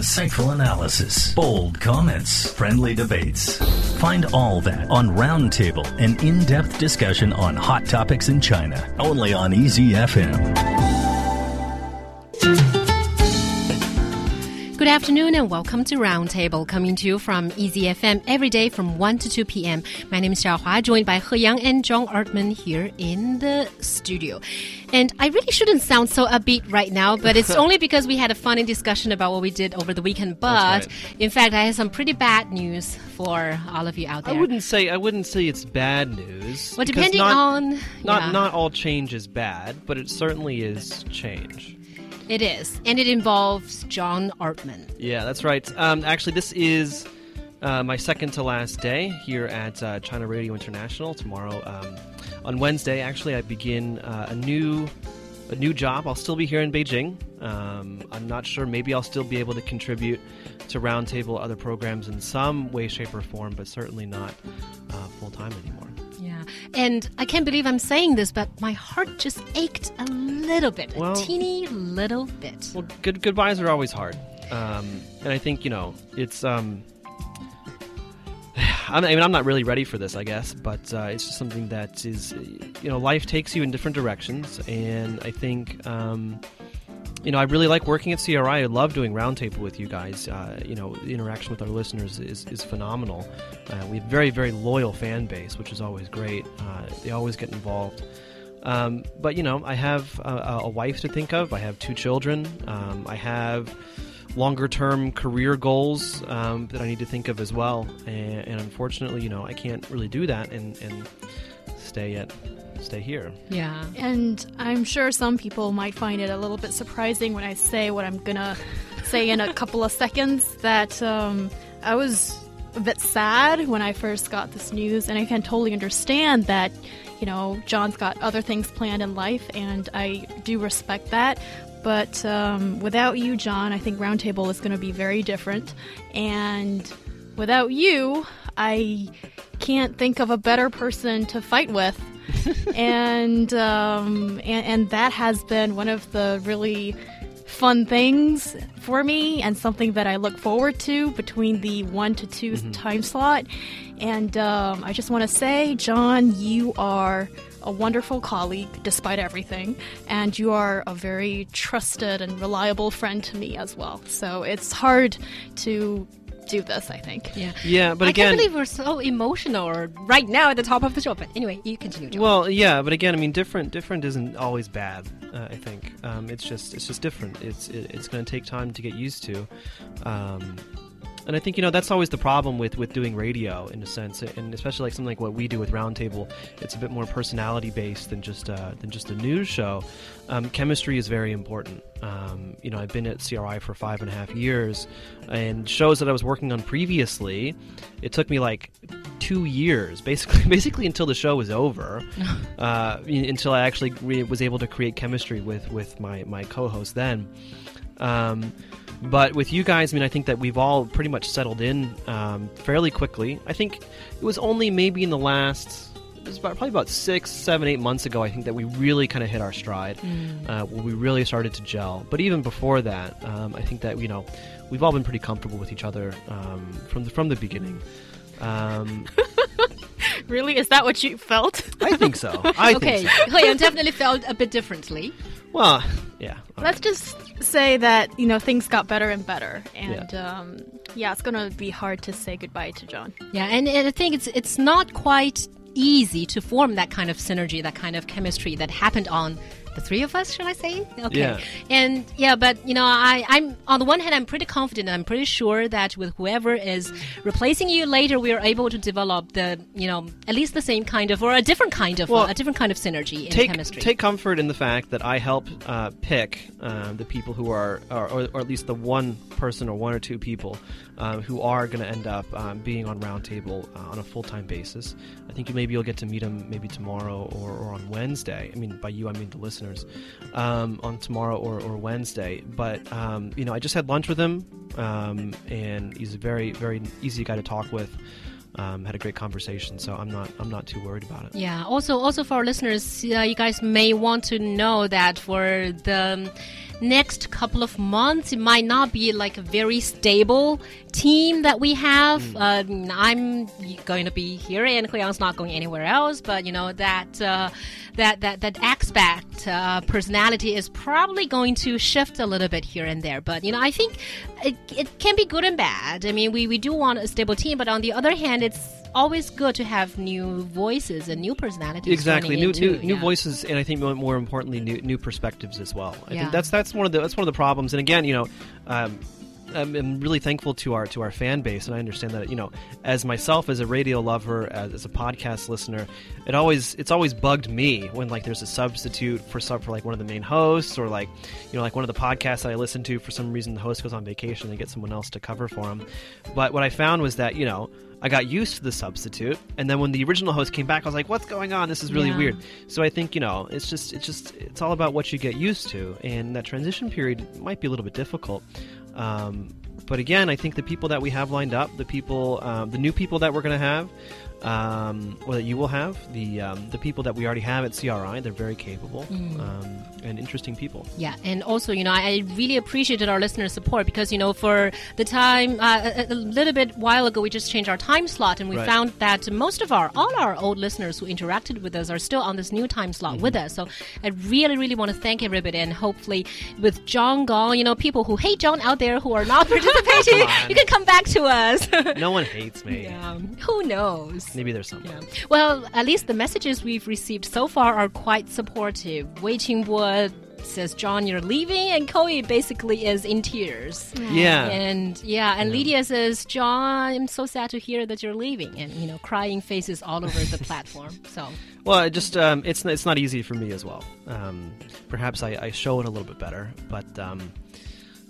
insightful analysis, bold comments, friendly debates. Find all that on Roundtable, an in depth discussion on hot topics in China, only on Easy FM. Good afternoon and welcome to Roundtable, coming to you from Easy FM every day from 1 to 2 p.m. My name is Xiaohua, joined by He Yang and John Artman here in the studio. And I really shouldn't sound so upbeat right now, but it's only because we had a funny discussion about what we did over the weekend. But right. in fact, I have some pretty bad news for all of you out there. I wouldn't say I wouldn't say it's bad news. well, depending not, on not yeah, not all change is bad, but it certainly is change. It is, and it involves John Artman. Yeah, that's right. Um, actually, this is uh, my second to last day here at uh, China Radio International. Tomorrow, um, on Wednesday, actually, I begin uh, a new a new job. I'll still be here in Beijing. Um, I'm not sure. Maybe I'll still be able to contribute to Roundtable, other programs in some way, shape, or form, but certainly not uh, full time anymore. And I can't believe I'm saying this, but my heart just ached a little bit, Well- a teeny little bit. Well, good goodbyes are always hard, um, and I think you know it's. Um, I mean, I'm not really ready for this, I guess, but uh, it's just something that is, you know, life takes you in different directions, and I think, um, you know, I really like working at CRI. I love doing roundtable with you guys. Uh, you know, the interaction with our listeners is, is phenomenal. Uh, we have very, very loyal fan base, which is always great. Uh, they always get involved. Um, but you know, I have a, a wife to think of. I have two children. Um, I have longer term career goals um, that I need to think of as well. And, and unfortunately, you know, I can't really do that and, and stay at stay here. Yeah. And I'm sure some people might find it a little bit surprising when I say what I'm gonna say in a couple of seconds that um, I was a bit sad when I first got this news, and I can totally understand that. You know, John's got other things planned in life, and I do respect that. But um, without you, John, I think Roundtable is going to be very different. And without you, I can't think of a better person to fight with and, um, and and that has been one of the really fun things for me and something that I look forward to between the one to 2 time slot. And um, I just want to say, John, you are a wonderful colleague despite everything, and you are a very trusted and reliable friend to me as well. So it's hard to do this, I think. Yeah. Yeah, but I again, can't believe we're so emotional right now at the top of the show. But anyway, you continue. John. Well, yeah, but again, I mean, different different isn't always bad. Uh, I think um, it's just it's just different. It's it, it's going to take time to get used to, um, and I think you know that's always the problem with with doing radio in a sense, and especially like something like what we do with Roundtable. It's a bit more personality based than just uh, than just a news show. Um, chemistry is very important. Um, you know, I've been at CRI for five and a half years, and shows that I was working on previously, it took me like two years, basically, basically until the show was over, uh, until I actually re- was able to create chemistry with with my my co-host then. Um, but with you guys, I mean, I think that we've all pretty much settled in um, fairly quickly. I think it was only maybe in the last. It was about, probably about six, seven, eight months ago. I think that we really kind of hit our stride, uh, where we really started to gel. But even before that, um, I think that you know we've all been pretty comfortable with each other um, from the, from the beginning. Um, Really? Is that what you felt? I think so. I okay, think so. Leon definitely felt a bit differently. Well, yeah. all Let's right. just say that, you know, things got better and better. And yeah, um, yeah it's going to be hard to say goodbye to John. Yeah, and, and I think it's it's not quite easy to form that kind of synergy, that kind of chemistry that happened on the three of us, shall I say? Okay. Yeah. And yeah, but you know, I, I'm on the one hand, I'm pretty confident. I'm pretty sure that with whoever is replacing you later, we are able to develop the, you know, at least the same kind of or a different kind of Well, a different kind of synergy in take chemistry. take comfort in the fact that I help uh, pick uh, the people who are, or, or, or at least the one person or one or two people um, who are going to end up um, being on Roundtable uh, on a full time basis. I think you maybe you'll get to meet them maybe tomorrow or, or on Wednesday. I mean, by you I mean the listeners um, on tomorrow or, or Wednesday. But um, you know, I just had lunch with him, um, and he's a very very easy guy to talk with. Um, had a great conversation. So I'm not I'm not too worried about it. Yeah. Also, also for our listeners, uh, you guys may want to know that for the next couple of months, it might not be like a very stable team that we have. Mm. Uh, I'm going to be here, and He Yang's not going anywhere else. But you know that uh, that that that aspect uh, personality is probably going to shift a little bit here and there. But you know, I think it, it can be good and bad. I mean, we we do want a stable team, but on the other hand, it's always good to have new voices and new personalities. exactly new new, new yeah. voices and i think more, more importantly new, new perspectives as well i Yeah. think that's that's one of the that's one of the problems and again you know um, I'm, I'm really thankful to our to our fan base, and I understand that you know, as myself as a radio lover, as, as a podcast listener, it always it's always bugged me when like there's a substitute for some for like one of the main hosts, or like you know like one of the podcasts that I listen to for some reason the host goes on vacation and they get someone else to cover for him. But what I found was that you know I got used to the substitute, and then when the original host came back, I was like, "What's going on? This is really Yeah. weird." So I think you know, it's just it's just it's all about what you get used to, and that transition period might be a little bit difficult. Um, but again, I think the people that we have lined up, the people, um, the new people that we're going to have, um, or that you will have, the um, the people that we already have at CRI, they're very capable um, and interesting people. Yeah, and also, you know, I, I really appreciated our listener support because, you know, for the time, uh, a, a little bit while ago, we just changed our time slot and we Right. found that most of our, all our old listeners who interacted with us are still on this new time slot with us. So I really, really want to thank everybody and hopefully with John Gong, you know, people who hate John out there who are not participating, you can come back to us. No one hates me. yeah, who knows? Maybe there's some. Yeah. Well, at least the messages we've received so far are quite supportive. Wei Qingbo says, John, you're leaving, and Koi basically is in tears. Yeah. And yeah, and Lydia says, John, I'm so sad to hear that you're leaving, and you know, crying faces all over the platform. So Well, it just um, it's it's not easy for me as well. Um, perhaps I, I show it a little bit better, but um,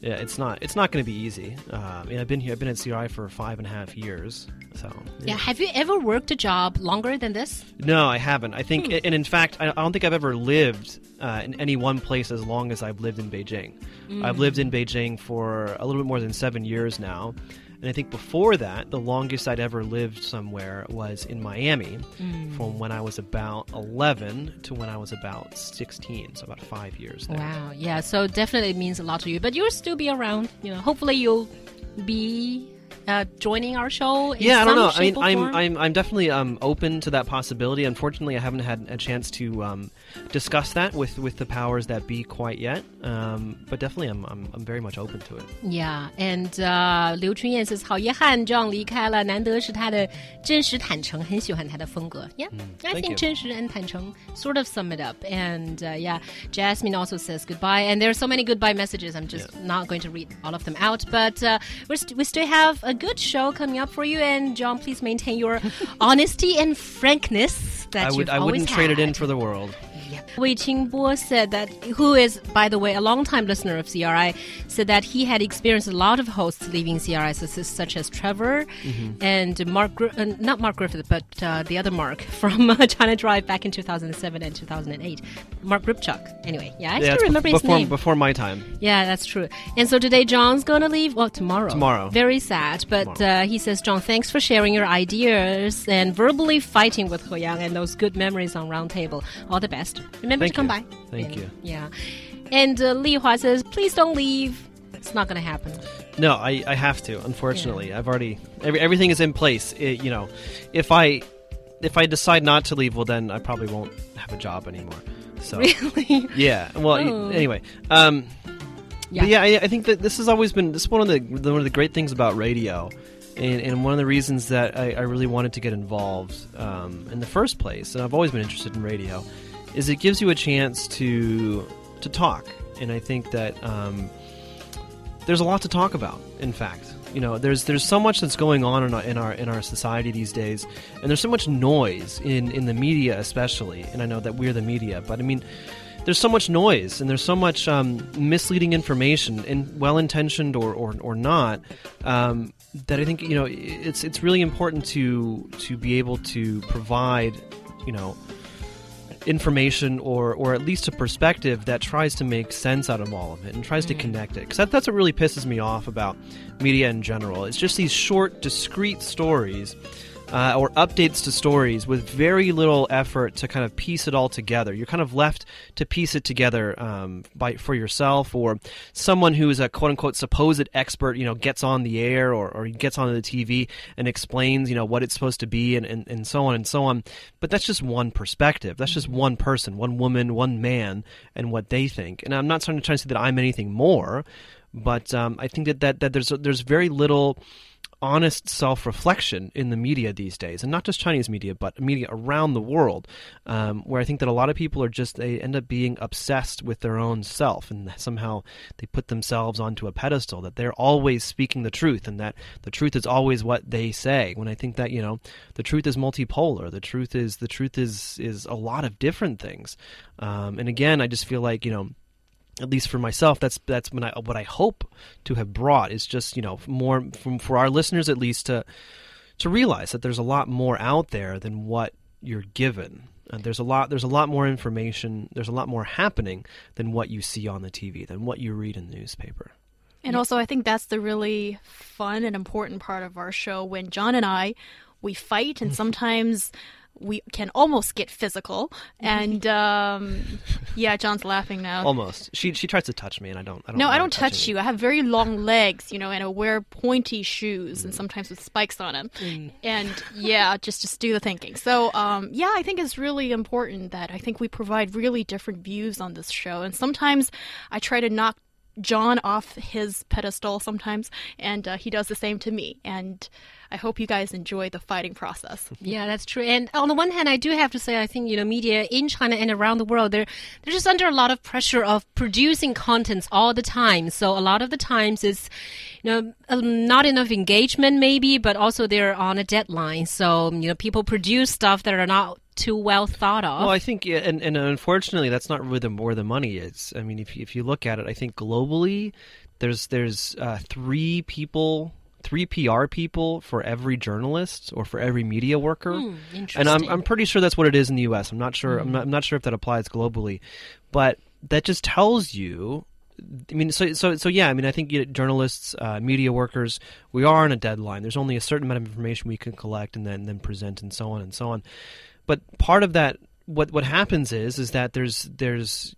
yeah, it's not it's not going to be easy. I mean, I've been here. I've been at CRI for five and a half years. So yeah, have you ever worked a job longer than this? No, I haven't. I Hmm. think, and in fact, I I don't think I've ever lived uh, in any one place as long as I've lived in Beijing. Hmm. I've lived in Beijing for a little bit more than seven years now, and I think before that, the longest I'd ever lived somewhere was in Miami, Hmm. from when I was about eleven to when I was about sixteen, so about five years. There. Wow, yeah, so definitely means a lot to you, but you'll still be around. You know, hopefully you'll be uh, joining our show. In yeah, I some don't know. I shape mean, or I'm, form. I'm I'm definitely um, open to that possibility. Unfortunately, I haven't had a chance to um, discuss that with, with the powers that be quite yet. Um, but definitely, I'm, I'm I'm very much open to it. Yeah, and uh, 刘春燕 says 好遗憾，John 离开了，难得是他的真实坦诚，很喜欢他的风格。Yeah, I thank think you. 真实 and 坦诚 sort of sum it up. And uh, yeah, Jasmine also says goodbye. And there are so many goodbye messages. I'm just not going to read all of them out. But uh, we're st- we still have a good show coming up for you. And John, please maintain your honesty and frankness that I would you've I always wouldn't trade it in for the world. Wei Qingbo said that, who is, by the way, a longtime listener of CRI, said that he had experienced a lot of hosts leaving CRI, such as, such as Trevor and Mark, uh, not Mark Griffith, but uh, the other Mark from uh, China Drive back in 2007 and 2008. Mark Gripchuk. Anyway, yeah, I yeah, still remember bef- his before name. before my time. Yeah, that's true. And so today, John's going to leave. Well, tomorrow. Tomorrow. Very sad. But uh, he says, John, thanks for sharing your ideas and verbally fighting with He Yang and those good memories on Roundtable. All the best. Remember Thank to come you. by. Thank And- you. Yeah. And uh, Li Hua says, please don't leave. It's not going to happen. No, I, I have to. Unfortunately, I've already every, everything is in place. It, you know, if I if I decide not to leave, well, then I probably won't have a job anymore. So Really? yeah. Well, Oh. anyway. Um, Yeah. But yeah, I, I think that this has always been this is one of the, the one of the great things about radio, and, and one of the reasons that I, I really wanted to get involved um, in the first place, and I've always been interested in radio, is it gives you a chance to to talk, and I think that um, there's a lot to talk about. In fact, you know, there's there's so much that's going on in our in our in our society these days, and there's so much noise in in the media, especially. And I know that we're the media, but I mean there's so much noise and there's so much um, misleading information, and well-intentioned or, or, or not, um, that I think you know it's it's really important to to be able to provide, you know, information or or at least a perspective that tries to make sense out of all of it and tries to mm. connect it. Because that, that's what really pisses me off about media in general. It's just these short discrete stories uh, or updates to stories with very little effort to kind of piece it all together. You're kind of left to piece it together um, by for yourself, or someone who is a quote unquote supposed expert, you know, gets on the air or, or gets on the TV and explains, you know, what it's supposed to be and, and, and so on and so on. But that's just one perspective. That's just one person, one woman, one man, and what they think. And I'm not trying to, trying to say that I'm anything more, but um, I think that, that, that there's, there's very little honest self reflection in the media these days, and not just Chinese media, but media around the world, um, where I think that a lot of people are just, they end up being obsessed with their own self, and somehow they put themselves onto a pedestal that they're always speaking the truth, and that the truth is always what they say. When I think that, you know, the truth is multipolar, the truth is, the truth is, is a lot of different things. Um, and again, I just feel like, you know, at least for myself, that's that's what I, what I hope to have brought is just you know more from for our listeners at least to to realize that there's a lot more out there than what you're given. And there's a lot there's a lot more information. There's a lot more happening than what you see on the TV, than what you read in the newspaper. And also, I think that's the really fun and important part of our show when John and I we fight, and sometimes we can almost get physical. And um, yeah, John's laughing now. Almost. She she tries to touch me, and I don't. I don't no, I don't touch me. you. I have very long legs, you know, and I wear pointy shoes, and sometimes with spikes on them. And yeah, just just do the thinking. So um, yeah, I think it's really important that I think we provide really different views on this show, and sometimes I try to knock. John off his pedestal sometimes, and uh, he does the same to me. And I hope you guys enjoy the fighting process. Yeah, that's true. And on the one hand, I do have to say, I think you know, media in China and around the world, they're they're just under a lot of pressure of producing contents all the time. So a lot of the times, it's you know um, not enough engagement, maybe, but also they're on a deadline. So you know, people produce stuff that are not too well thought of. Well, I think, yeah, and, and unfortunately, that's not really the, where the money is. I mean, if if you look at it, I think globally, there's there's uh, three people, three PR people for every journalist or for every media worker, Hmm, and I'm. I'm pretty sure that's what it is in the U.S. I'm not sure. I'm, not, I'm not sure if that applies globally, but that just tells you. I mean, so so so yeah. I mean, I think you know, journalists, uh, media workers, we are on a deadline. There's only a certain amount of information we can collect and then then present and so on and so on. But part of that, what what happens is is that there's there's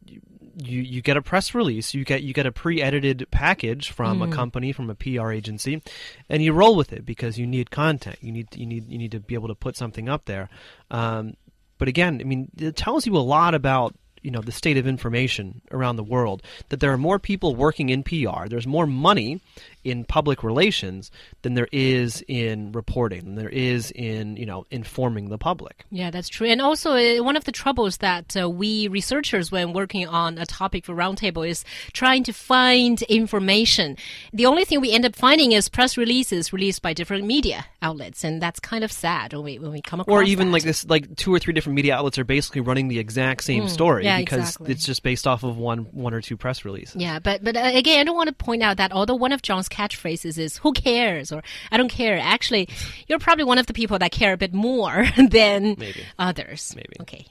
you you get a press release, you get you get a pre-edited package from a company from a PR agency, and you roll with it because you need content. You need you need you need to be able to put something up there. Um, but again, I mean, it tells you a lot about you know the state of information around the world. That there are more people working in PR. There's more money in public relations than there is in reporting. Than there is in you know informing the public. Yeah, that's true. And also, uh, one of the troubles that uh, we researchers, when working on a topic for Roundtable, is trying to find information. The only thing we end up finding is press releases released by different media outlets, and that's kind of sad when we when we come across. or even that. like this like two or three different media outlets are basically running the exact same story yeah, because exactly. it's just based off of one one or two press releases. Yeah, but but uh, again, I don't want to point out that although one of John's catchphrases is "Who cares?" or "I don't care," actually, you're probably one of the people that care a bit more than Maybe. others. Maybe. Okay.